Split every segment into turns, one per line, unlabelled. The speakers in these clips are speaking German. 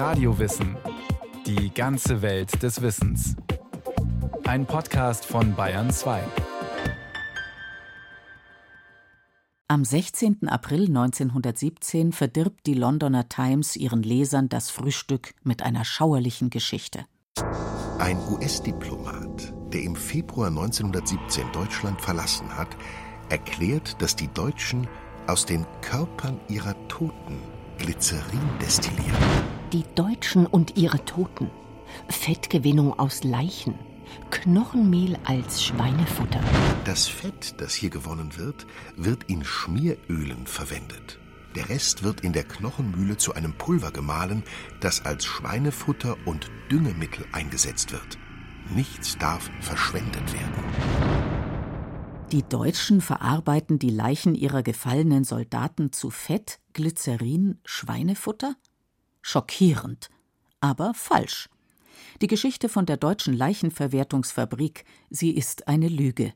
Radiowissen. Die ganze Welt des Wissens. Ein Podcast von Bayern 2.
Am 16. April 1917 verdirbt die Londoner Times ihren Lesern das Frühstück mit einer schauerlichen Geschichte.
Ein US-Diplomat, der im Februar 1917 Deutschland verlassen hat, erklärt, dass die Deutschen aus den Körpern ihrer Toten Glycerin destillieren.
Die Deutschen und ihre Toten. Fettgewinnung aus Leichen. Knochenmehl als Schweinefutter.
Das Fett, das hier gewonnen wird, wird in Schmierölen verwendet. Der Rest wird in der Knochenmühle zu einem Pulver gemahlen, das als Schweinefutter und Düngemittel eingesetzt wird. Nichts darf verschwendet werden.
Die Deutschen verarbeiten die Leichen ihrer gefallenen Soldaten zu Fett, Glycerin, Schweinefutter? Schockierend, aber falsch. Die Geschichte von der deutschen Leichenverwertungsfabrik, sie ist eine Lüge.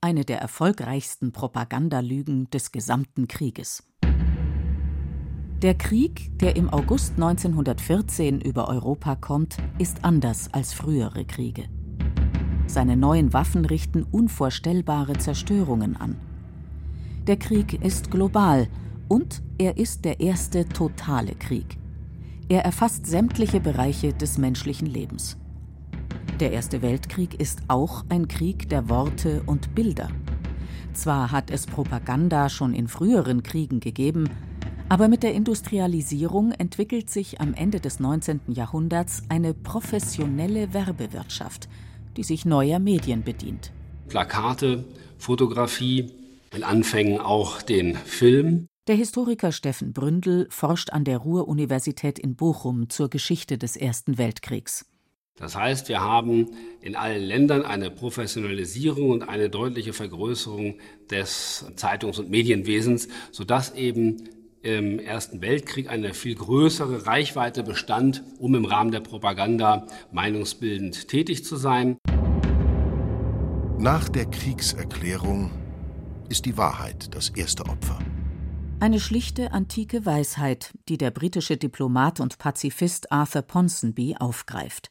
Eine der erfolgreichsten Propagandalügen des gesamten Krieges. Der Krieg, der im August 1914 über Europa kommt, ist anders als frühere Kriege. Seine neuen Waffen richten unvorstellbare Zerstörungen an. Der Krieg ist global und er ist der erste totale Krieg. Er erfasst sämtliche Bereiche des menschlichen Lebens. Der Erste Weltkrieg ist auch ein Krieg der Worte und Bilder. Zwar hat es Propaganda schon in früheren Kriegen gegeben, aber mit der Industrialisierung entwickelt sich am Ende des 19. Jahrhunderts eine professionelle Werbewirtschaft, die sich neuer Medien bedient.
Plakate, Fotografie, in Anfängen auch den Film.
Der Historiker Steffen Bründel forscht an der Ruhr-Universität in Bochum zur Geschichte des Ersten Weltkriegs.
Das heißt, wir haben in allen Ländern eine Professionalisierung und eine deutliche Vergrößerung des Zeitungs- und Medienwesens, sodass eben im Ersten Weltkrieg eine viel größere Reichweite bestand, um im Rahmen der Propaganda meinungsbildend tätig zu sein.
Nach der Kriegserklärung ist die Wahrheit das erste Opfer.
Eine schlichte antike Weisheit, die der britische Diplomat und Pazifist Arthur Ponsonby aufgreift.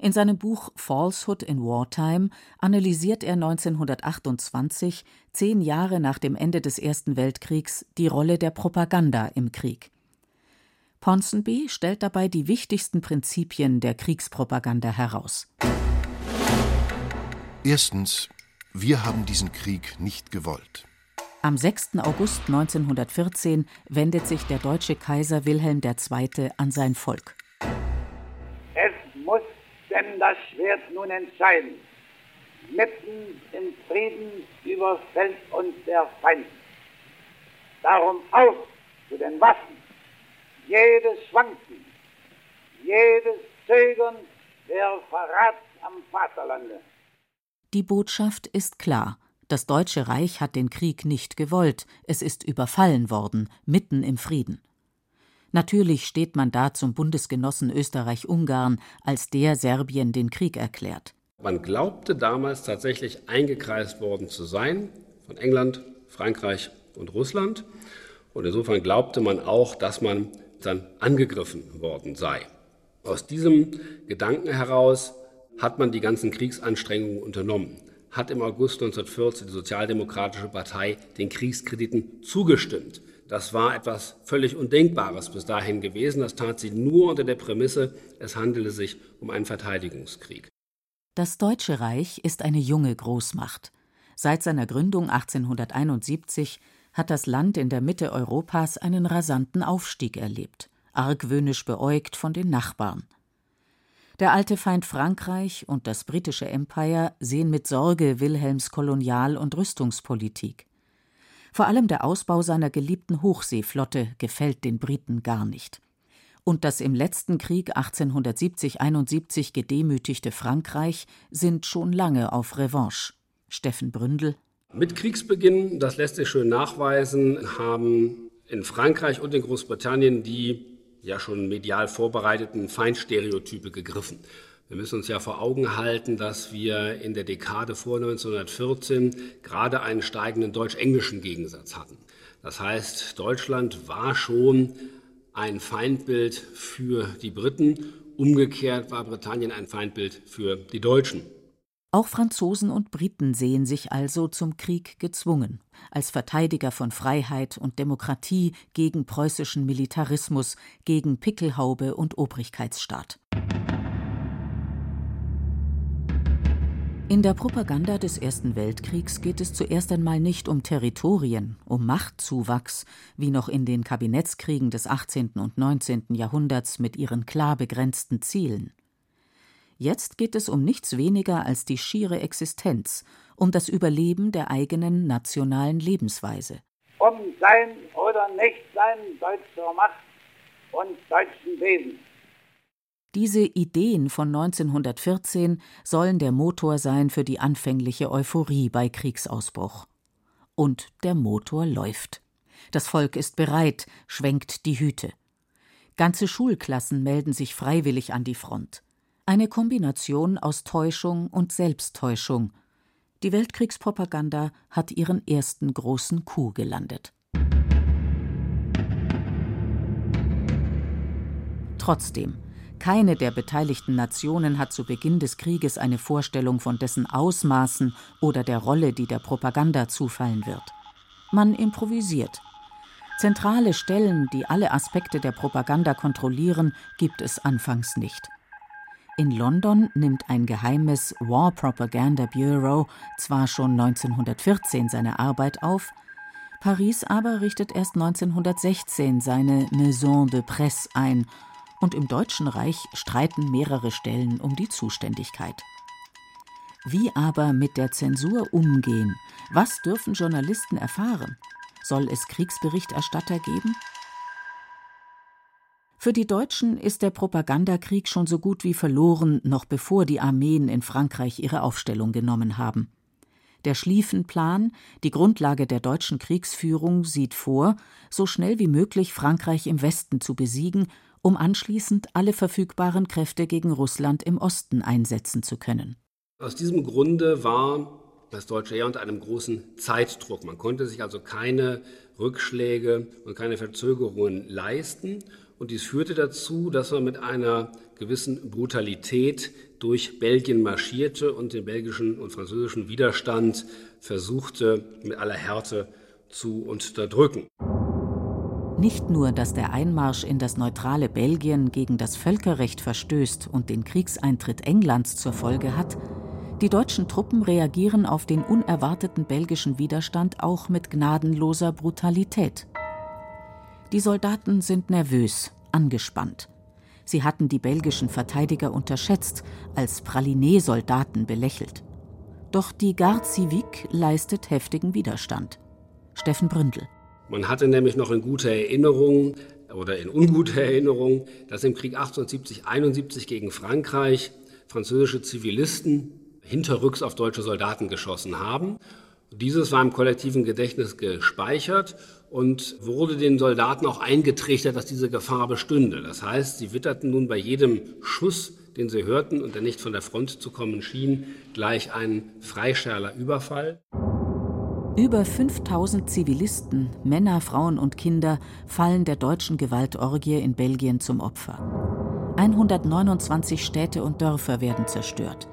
In seinem Buch Falsehood in Wartime analysiert er 1928, zehn Jahre nach dem Ende des Ersten Weltkriegs, die Rolle der Propaganda im Krieg. Ponsonby stellt dabei die wichtigsten Prinzipien der Kriegspropaganda heraus.
Erstens, wir haben diesen Krieg nicht gewollt.
Am 6. August 1914 wendet sich der deutsche Kaiser Wilhelm II. an sein Volk.
Es muss denn das Schwert nun entscheiden. Mitten im Frieden überfällt uns der Feind. Darum auf zu den Waffen. Jedes Schwanken, jedes Zögern wäre Verrat am Vaterlande.
Die Botschaft ist klar. Das Deutsche Reich hat den Krieg nicht gewollt, es ist überfallen worden, mitten im Frieden. Natürlich steht man da zum Bundesgenossen Österreich-Ungarn, als der Serbien den Krieg erklärt.
Man glaubte damals tatsächlich eingekreist worden zu sein von England, Frankreich und Russland. Und insofern glaubte man auch, dass man dann angegriffen worden sei. Aus diesem Gedanken heraus hat man die ganzen Kriegsanstrengungen unternommen, hat im August 1914 die Sozialdemokratische Partei den Kriegskrediten zugestimmt. Das war etwas völlig Undenkbares bis dahin gewesen. Das tat sie nur unter der Prämisse, es handele sich um einen Verteidigungskrieg.
Das Deutsche Reich ist eine junge Großmacht. Seit seiner Gründung 1871 hat das Land in der Mitte Europas einen rasanten Aufstieg erlebt, argwöhnisch beäugt von den Nachbarn. Der alte Feind Frankreich und das britische Empire sehen mit Sorge Wilhelms Kolonial- und Rüstungspolitik. Vor allem der Ausbau seiner geliebten Hochseeflotte gefällt den Briten gar nicht. Und das im letzten Krieg 1870-71 gedemütigte Frankreich sind schon lange auf Revanche. Steffen Bründel.
Mit Kriegsbeginn, das lässt sich schön nachweisen, haben in Frankreich und in Großbritannien die ja schon medial vorbereiteten Feindstereotype gegriffen. Wir müssen uns ja vor Augen halten, dass wir in der Dekade vor 1914 gerade einen steigenden deutsch-englischen Gegensatz hatten. Das heißt, Deutschland war schon ein Feindbild für die Briten. Umgekehrt war Britannien ein Feindbild für die Deutschen.
Auch Franzosen und Briten sehen sich also zum Krieg gezwungen, als Verteidiger von Freiheit und Demokratie gegen preußischen Militarismus, gegen Pickelhaube und Obrigkeitsstaat. In der Propaganda des Ersten Weltkriegs geht es zuerst einmal nicht um Territorien, um Machtzuwachs, wie noch in den Kabinettskriegen des 18. und 19. Jahrhunderts mit ihren klar begrenzten Zielen. Jetzt geht es um nichts weniger als die schiere Existenz, um das Überleben der eigenen nationalen Lebensweise.
Um sein oder Nichtsein deutscher Macht und deutschen Wesens.
Diese Ideen von 1914 sollen der Motor sein für die anfängliche Euphorie bei Kriegsausbruch. Und der Motor läuft. Das Volk ist bereit, schwenkt die Hüte. Ganze Schulklassen melden sich freiwillig an die Front. Eine Kombination aus Täuschung und Selbsttäuschung. Die Weltkriegspropaganda hat ihren ersten großen Coup gelandet. Trotzdem, keine der beteiligten Nationen hat zu Beginn des Krieges eine Vorstellung von dessen Ausmaßen oder der Rolle, die der Propaganda zufallen wird. Man improvisiert. Zentrale Stellen, die alle Aspekte der Propaganda kontrollieren, gibt es anfangs nicht. In London nimmt ein geheimes War Propaganda Bureau zwar schon 1914 seine Arbeit auf, Paris aber richtet erst 1916 seine Maison de Presse ein und im Deutschen Reich streiten mehrere Stellen um die Zuständigkeit. Wie aber mit der Zensur umgehen? Was dürfen Journalisten erfahren? Soll es Kriegsberichterstatter geben? Für die Deutschen ist der Propagandakrieg schon so gut wie verloren, noch bevor die Armeen in Frankreich ihre Aufstellung genommen haben. Der Schlieffenplan, die Grundlage der deutschen Kriegsführung, sieht vor, so schnell wie möglich Frankreich im Westen zu besiegen um anschließend alle verfügbaren Kräfte gegen Russland im Osten einsetzen zu können.
Aus diesem Grunde war das deutsche Heer unter einem großen Zeitdruck. Man konnte sich also keine Rückschläge und keine Verzögerungen leisten. Und dies führte dazu, dass man mit einer gewissen Brutalität durch Belgien marschierte und den belgischen und französischen Widerstand versuchte mit aller Härte zu unterdrücken.
Nicht nur, dass der Einmarsch in das neutrale Belgien gegen das Völkerrecht verstößt und den Kriegseintritt Englands zur Folge hat, die deutschen Truppen reagieren auf den unerwarteten belgischen Widerstand auch mit gnadenloser Brutalität. Die Soldaten sind nervös, angespannt. Sie hatten die belgischen Verteidiger unterschätzt, als Pralinee-Soldaten belächelt. Doch die Garde Civique leistet heftigen Widerstand. Steffen Bründel.
Man hatte nämlich noch in guter Erinnerung oder in unguter Erinnerung, dass im Krieg 1870-71 gegen Frankreich französische Zivilisten hinterrücks auf deutsche Soldaten geschossen haben. Dieses war im kollektiven Gedächtnis gespeichert und wurde den Soldaten auch eingetrichtert, dass diese Gefahr bestünde. Das heißt, sie witterten nun bei jedem Schuss, den sie hörten und der nicht von der Front zu kommen schien, gleich einen Freischärler Überfall.
Über 5000 Zivilisten, Männer, Frauen und Kinder fallen der deutschen Gewaltorgie in Belgien zum Opfer. 129 Städte und Dörfer werden zerstört.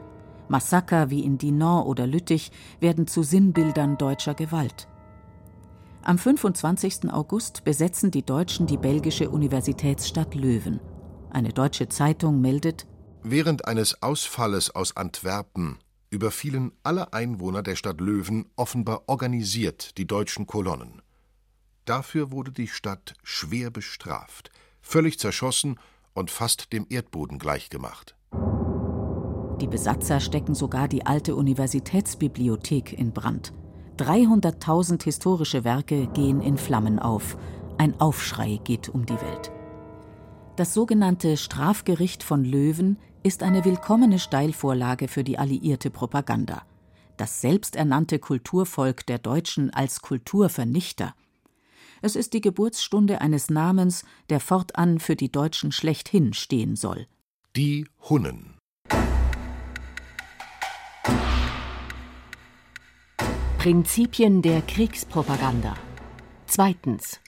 Massaker wie in Dinant oder Lüttich werden zu Sinnbildern deutscher Gewalt. Am 25. August besetzen die Deutschen die belgische Universitätsstadt Löwen. Eine deutsche Zeitung meldet
Während eines Ausfalles aus Antwerpen überfielen alle Einwohner der Stadt Löwen offenbar organisiert die deutschen Kolonnen. Dafür wurde die Stadt schwer bestraft, völlig zerschossen und fast dem Erdboden gleichgemacht.
Die Besatzer stecken sogar die alte Universitätsbibliothek in Brand. 300.000 historische Werke gehen in Flammen auf. Ein Aufschrei geht um die Welt. Das sogenannte Strafgericht von Löwen ist eine willkommene Steilvorlage für die alliierte Propaganda. Das selbsternannte Kulturvolk der Deutschen als Kulturvernichter. Es ist die Geburtsstunde eines Namens, der fortan für die Deutschen schlechthin stehen soll.
Die Hunnen.
Prinzipien der Kriegspropaganda. Zweitens.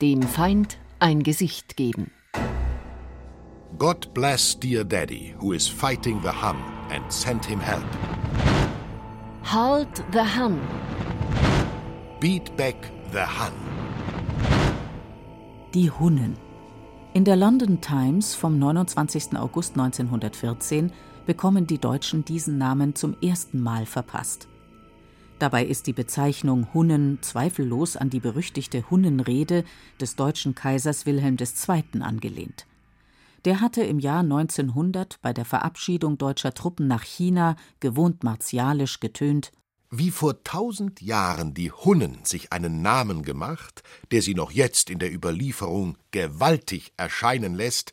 Dem Feind ein Gesicht geben.
God bless dear daddy, who is fighting the Hun, and send him help.
Halt the Hun.
Beat back the Hun.
Die Hunnen. In der London Times vom 29. August 1914 bekommen die Deutschen diesen Namen zum ersten Mal verpasst. Dabei ist die Bezeichnung Hunnen zweifellos an die berüchtigte Hunnenrede des deutschen Kaisers Wilhelm II. angelehnt. Der hatte im Jahr 1900 bei der Verabschiedung deutscher Truppen nach China gewohnt martialisch getönt
Wie vor tausend Jahren die Hunnen sich einen Namen gemacht, der sie noch jetzt in der Überlieferung gewaltig erscheinen lässt,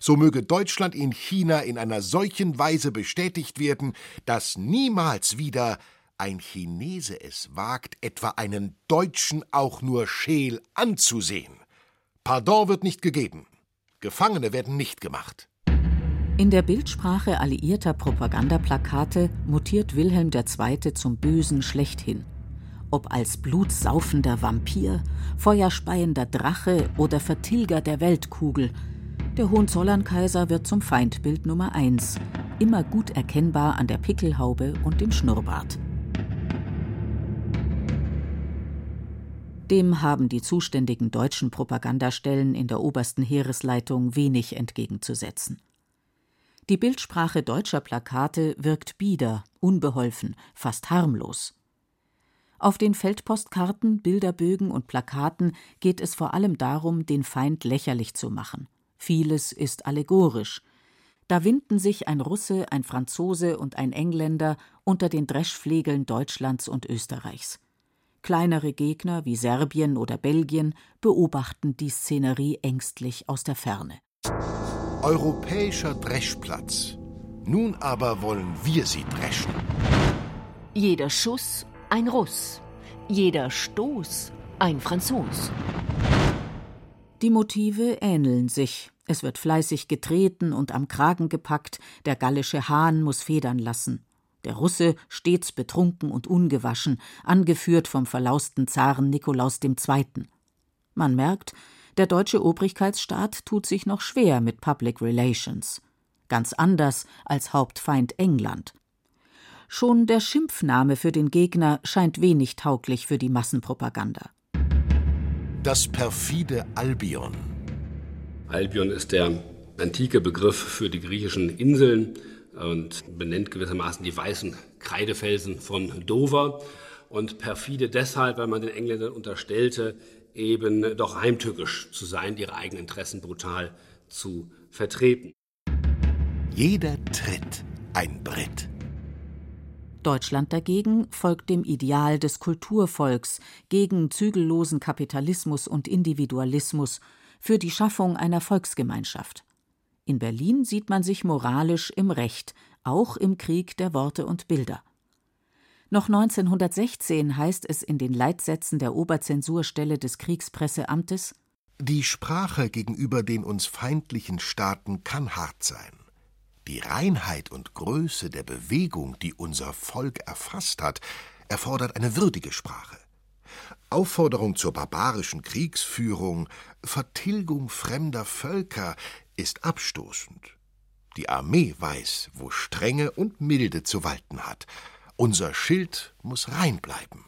so möge Deutschland in China in einer solchen Weise bestätigt werden, dass niemals wieder ein Chinese es wagt, etwa einen Deutschen auch nur scheel anzusehen. Pardon wird nicht gegeben. Gefangene werden nicht gemacht.
In der Bildsprache alliierter Propagandaplakate mutiert Wilhelm II. zum Bösen schlechthin. Ob als blutsaufender Vampir, feuerspeiender Drache oder Vertilger der Weltkugel, der Hohenzollern-Kaiser wird zum Feindbild Nummer eins, immer gut erkennbar an der Pickelhaube und dem Schnurrbart. Dem haben die zuständigen deutschen Propagandastellen in der obersten Heeresleitung wenig entgegenzusetzen. Die Bildsprache deutscher Plakate wirkt bieder, unbeholfen, fast harmlos. Auf den Feldpostkarten, Bilderbögen und Plakaten geht es vor allem darum, den Feind lächerlich zu machen. Vieles ist allegorisch. Da winden sich ein Russe, ein Franzose und ein Engländer unter den Dreschflegeln Deutschlands und Österreichs. Kleinere Gegner wie Serbien oder Belgien beobachten die Szenerie ängstlich aus der Ferne.
Europäischer Dreschplatz. Nun aber wollen wir sie dreschen.
Jeder Schuss ein Russ, jeder Stoß ein Franzos.
Die Motive ähneln sich. Es wird fleißig getreten und am Kragen gepackt, der gallische Hahn muss federn lassen der Russe stets betrunken und ungewaschen, angeführt vom verlausten Zaren Nikolaus II. Man merkt, der deutsche Obrigkeitsstaat tut sich noch schwer mit Public Relations. Ganz anders als Hauptfeind England. Schon der Schimpfname für den Gegner scheint wenig tauglich für die Massenpropaganda.
Das perfide Albion.
Albion ist der antike Begriff für die griechischen Inseln, und benennt gewissermaßen die weißen Kreidefelsen von Dover. Und perfide deshalb, weil man den Engländern unterstellte, eben doch heimtückisch zu sein, ihre eigenen Interessen brutal zu vertreten.
Jeder Tritt ein Brett.
Deutschland dagegen folgt dem Ideal des Kulturvolks gegen zügellosen Kapitalismus und Individualismus für die Schaffung einer Volksgemeinschaft. In Berlin sieht man sich moralisch im Recht, auch im Krieg der Worte und Bilder. Noch 1916 heißt es in den Leitsätzen der Oberzensurstelle des Kriegspresseamtes
Die Sprache gegenüber den uns feindlichen Staaten kann hart sein. Die Reinheit und Größe der Bewegung, die unser Volk erfasst hat, erfordert eine würdige Sprache. Aufforderung zur barbarischen Kriegsführung, Vertilgung fremder Völker ist abstoßend. Die Armee weiß, wo Strenge und Milde zu walten hat. Unser Schild muss rein bleiben.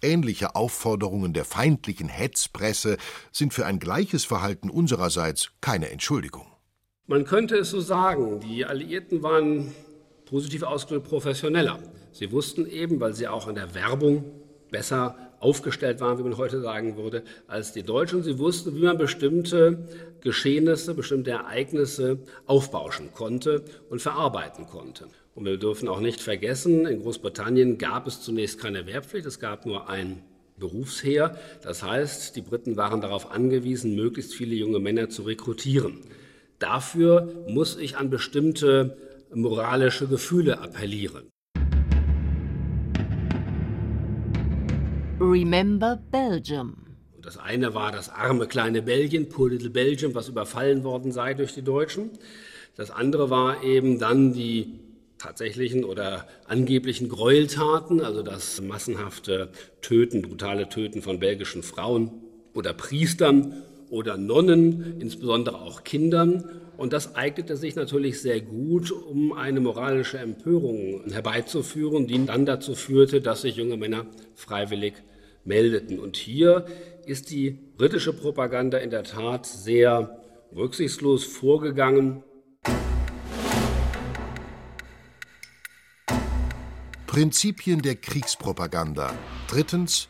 Ähnliche Aufforderungen der feindlichen Hetzpresse sind für ein gleiches Verhalten unsererseits keine Entschuldigung.
Man könnte es so sagen, die Alliierten waren positiv ausgedrückt professioneller. Sie wussten eben, weil sie auch in der Werbung besser aufgestellt waren, wie man heute sagen würde, als die Deutschen. Sie wussten, wie man bestimmte Geschehnisse, bestimmte Ereignisse aufbauschen konnte und verarbeiten konnte. Und wir dürfen auch nicht vergessen, in Großbritannien gab es zunächst keine Wehrpflicht, es gab nur ein Berufsheer. Das heißt, die Briten waren darauf angewiesen, möglichst viele junge Männer zu rekrutieren. Dafür muss ich an bestimmte moralische Gefühle appellieren.
Remember Belgium.
Das eine war das arme kleine Belgien, Poor Little Belgium, was überfallen worden sei durch die Deutschen. Das andere war eben dann die tatsächlichen oder angeblichen Gräueltaten, also das massenhafte Töten, brutale Töten von belgischen Frauen oder Priestern oder Nonnen, insbesondere auch Kindern. Und das eignete sich natürlich sehr gut, um eine moralische Empörung herbeizuführen, die dann dazu führte, dass sich junge Männer freiwillig meldeten. Und hier ist die britische Propaganda in der Tat sehr rücksichtslos vorgegangen.
Prinzipien der Kriegspropaganda. Drittens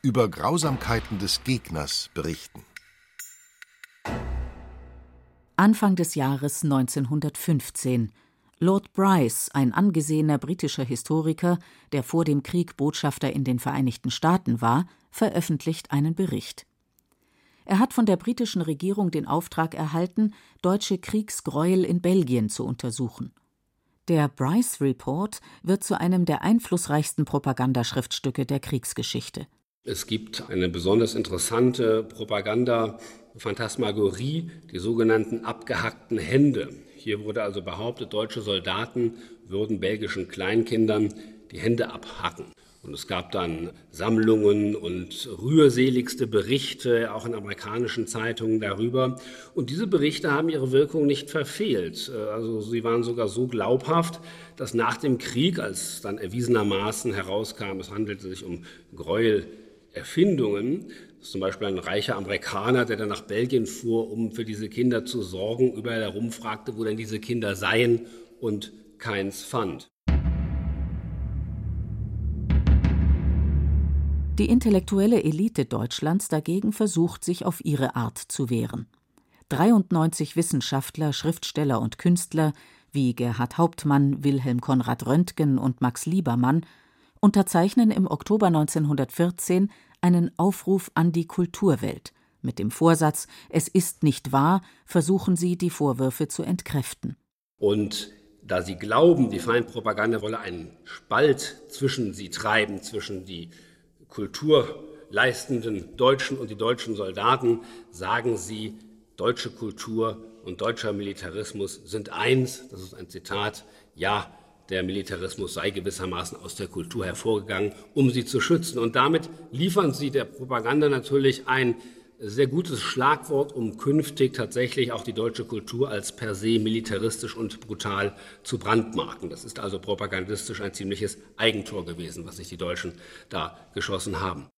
über Grausamkeiten des Gegners berichten.
Anfang des Jahres 1915. Lord Bryce, ein angesehener britischer Historiker, der vor dem Krieg Botschafter in den Vereinigten Staaten war, veröffentlicht einen Bericht. Er hat von der britischen Regierung den Auftrag erhalten, deutsche Kriegsgräuel in Belgien zu untersuchen. Der Bryce Report wird zu einem der einflussreichsten Propagandaschriftstücke der Kriegsgeschichte.
Es gibt eine besonders interessante Propaganda-Phantasmagorie, die sogenannten abgehackten Hände. Hier wurde also behauptet, deutsche Soldaten würden belgischen Kleinkindern die Hände abhacken. Und es gab dann Sammlungen und rührseligste Berichte, auch in amerikanischen Zeitungen darüber. Und diese Berichte haben ihre Wirkung nicht verfehlt. Also sie waren sogar so glaubhaft, dass nach dem Krieg, als dann erwiesenermaßen herauskam, es handelte sich um Erfindungen. Zum Beispiel ein reicher Amerikaner, der dann nach Belgien fuhr, um für diese Kinder zu sorgen, überall herumfragte, wo denn diese Kinder seien und keins fand.
Die intellektuelle Elite Deutschlands dagegen versucht, sich auf ihre Art zu wehren. 93 Wissenschaftler, Schriftsteller und Künstler wie Gerhard Hauptmann, Wilhelm Konrad Röntgen und Max Liebermann unterzeichnen im Oktober 1914 einen Aufruf an die Kulturwelt. Mit dem Vorsatz Es ist nicht wahr, versuchen sie, die Vorwürfe zu entkräften.
Und da sie glauben, die Feindpropaganda wolle einen Spalt zwischen sie treiben, zwischen die kulturleistenden Deutschen und die deutschen Soldaten, sagen sie, deutsche Kultur und deutscher Militarismus sind eins. Das ist ein Zitat. Ja, der Militarismus sei gewissermaßen aus der Kultur hervorgegangen, um sie zu schützen. Und damit liefern sie der Propaganda natürlich ein sehr gutes Schlagwort, um künftig tatsächlich auch die deutsche Kultur als per se militaristisch und brutal zu brandmarken. Das ist also propagandistisch ein ziemliches Eigentor gewesen, was sich die Deutschen da geschossen haben.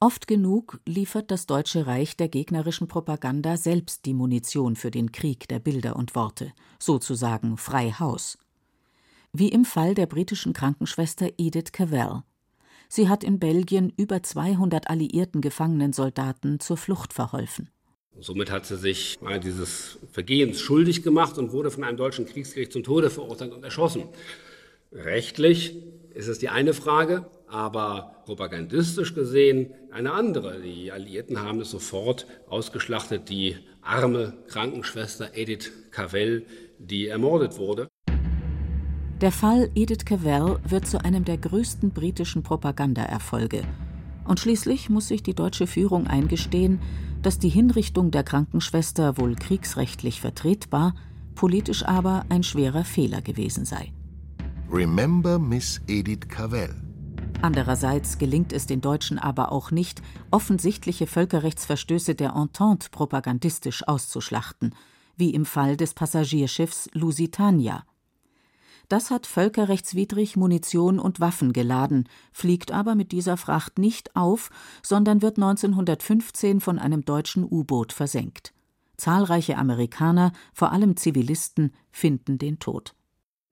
Oft genug liefert das Deutsche Reich der gegnerischen Propaganda selbst die Munition für den Krieg der Bilder und Worte, sozusagen frei Haus wie im Fall der britischen Krankenschwester Edith Cavell. Sie hat in Belgien über 200 alliierten gefangenen Soldaten zur Flucht verholfen.
Somit hat sie sich dieses Vergehens schuldig gemacht und wurde von einem deutschen Kriegsgericht zum Tode verurteilt und erschossen. Rechtlich ist es die eine Frage, aber propagandistisch gesehen eine andere. Die Alliierten haben es sofort ausgeschlachtet, die arme Krankenschwester Edith Cavell, die ermordet wurde.
Der Fall Edith Cavell wird zu einem der größten britischen Propagandaerfolge. Und schließlich muss sich die deutsche Führung eingestehen, dass die Hinrichtung der Krankenschwester wohl kriegsrechtlich vertretbar, politisch aber ein schwerer Fehler gewesen sei.
Remember Miss Edith Cavell.
Andererseits gelingt es den Deutschen aber auch nicht, offensichtliche Völkerrechtsverstöße der Entente propagandistisch auszuschlachten, wie im Fall des Passagierschiffs Lusitania. Das hat völkerrechtswidrig Munition und Waffen geladen, fliegt aber mit dieser Fracht nicht auf, sondern wird 1915 von einem deutschen U-Boot versenkt. Zahlreiche Amerikaner, vor allem Zivilisten, finden den Tod.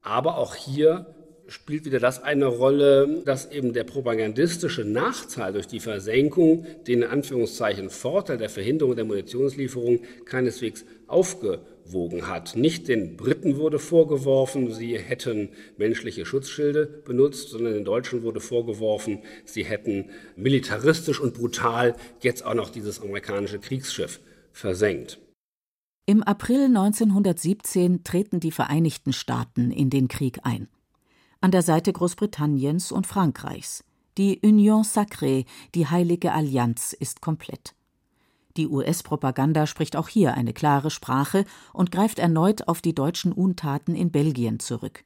Aber auch hier spielt wieder das eine Rolle, dass eben der propagandistische Nachteil durch die Versenkung den in Anführungszeichen Vorteil der Verhinderung der Munitionslieferung keineswegs aufgewogen hat. Nicht den Briten wurde vorgeworfen, sie hätten menschliche Schutzschilde benutzt, sondern den Deutschen wurde vorgeworfen, sie hätten militaristisch und brutal jetzt auch noch dieses amerikanische Kriegsschiff versenkt.
Im April 1917 treten die Vereinigten Staaten in den Krieg ein an der Seite Großbritanniens und Frankreichs. Die Union Sacrée, die heilige Allianz, ist komplett. Die US-Propaganda spricht auch hier eine klare Sprache und greift erneut auf die deutschen Untaten in Belgien zurück.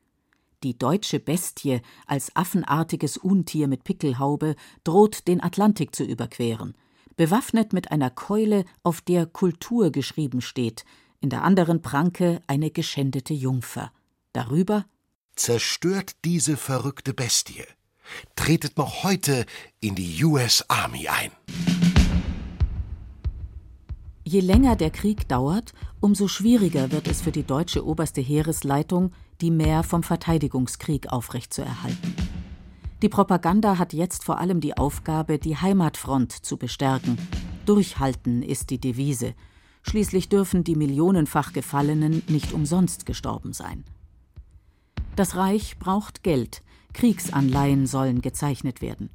Die deutsche Bestie als affenartiges Untier mit Pickelhaube droht den Atlantik zu überqueren. bewaffnet mit einer Keule, auf der Kultur geschrieben steht, in der anderen Pranke eine geschändete Jungfer. Darüber
Zerstört diese verrückte Bestie. Tretet noch heute in die US Army ein.
Je länger der Krieg dauert, umso schwieriger wird es für die deutsche oberste Heeresleitung, die Mehr vom Verteidigungskrieg aufrechtzuerhalten. Die Propaganda hat jetzt vor allem die Aufgabe, die Heimatfront zu bestärken. Durchhalten ist die Devise. Schließlich dürfen die millionenfach Gefallenen nicht umsonst gestorben sein. Das Reich braucht Geld, Kriegsanleihen sollen gezeichnet werden.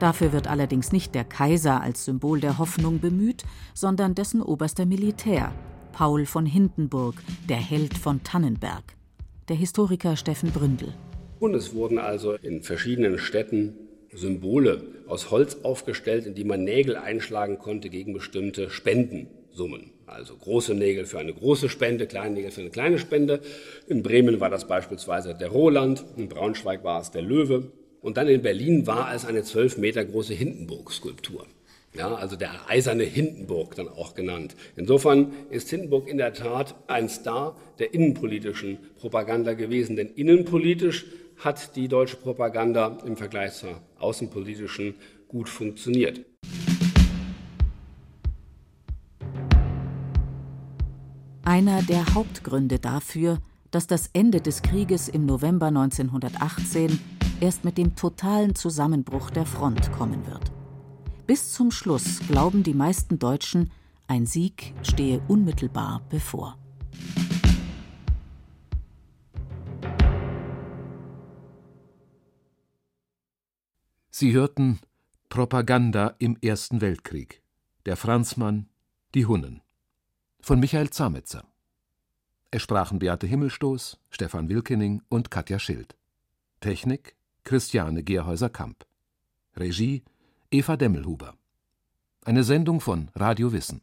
Dafür wird allerdings nicht der Kaiser als Symbol der Hoffnung bemüht, sondern dessen oberster Militär, Paul von Hindenburg, der Held von Tannenberg. Der Historiker Steffen Bründel.
Und es wurden also in verschiedenen Städten Symbole aus Holz aufgestellt, in die man Nägel einschlagen konnte gegen bestimmte Spendensummen. Also große Nägel für eine große Spende, kleine Nägel für eine kleine Spende. In Bremen war das beispielsweise der Roland, in Braunschweig war es der Löwe. Und dann in Berlin war es eine zwölf Meter große Hindenburg-Skulptur. Ja, also der eiserne Hindenburg dann auch genannt. Insofern ist Hindenburg in der Tat ein Star der innenpolitischen Propaganda gewesen, denn innenpolitisch hat die deutsche Propaganda im Vergleich zur außenpolitischen gut funktioniert.
Einer der Hauptgründe dafür, dass das Ende des Krieges im November 1918 erst mit dem totalen Zusammenbruch der Front kommen wird. Bis zum Schluss glauben die meisten Deutschen, ein Sieg stehe unmittelbar bevor.
Sie hörten Propaganda im Ersten Weltkrieg. Der Franzmann, die Hunnen. Von Michael Zametzer. Es sprachen Beate Himmelstoß, Stefan Wilkening und Katja Schild. Technik Christiane Gerhäuser-Kamp. Regie Eva Demmelhuber. Eine Sendung von Radio Wissen.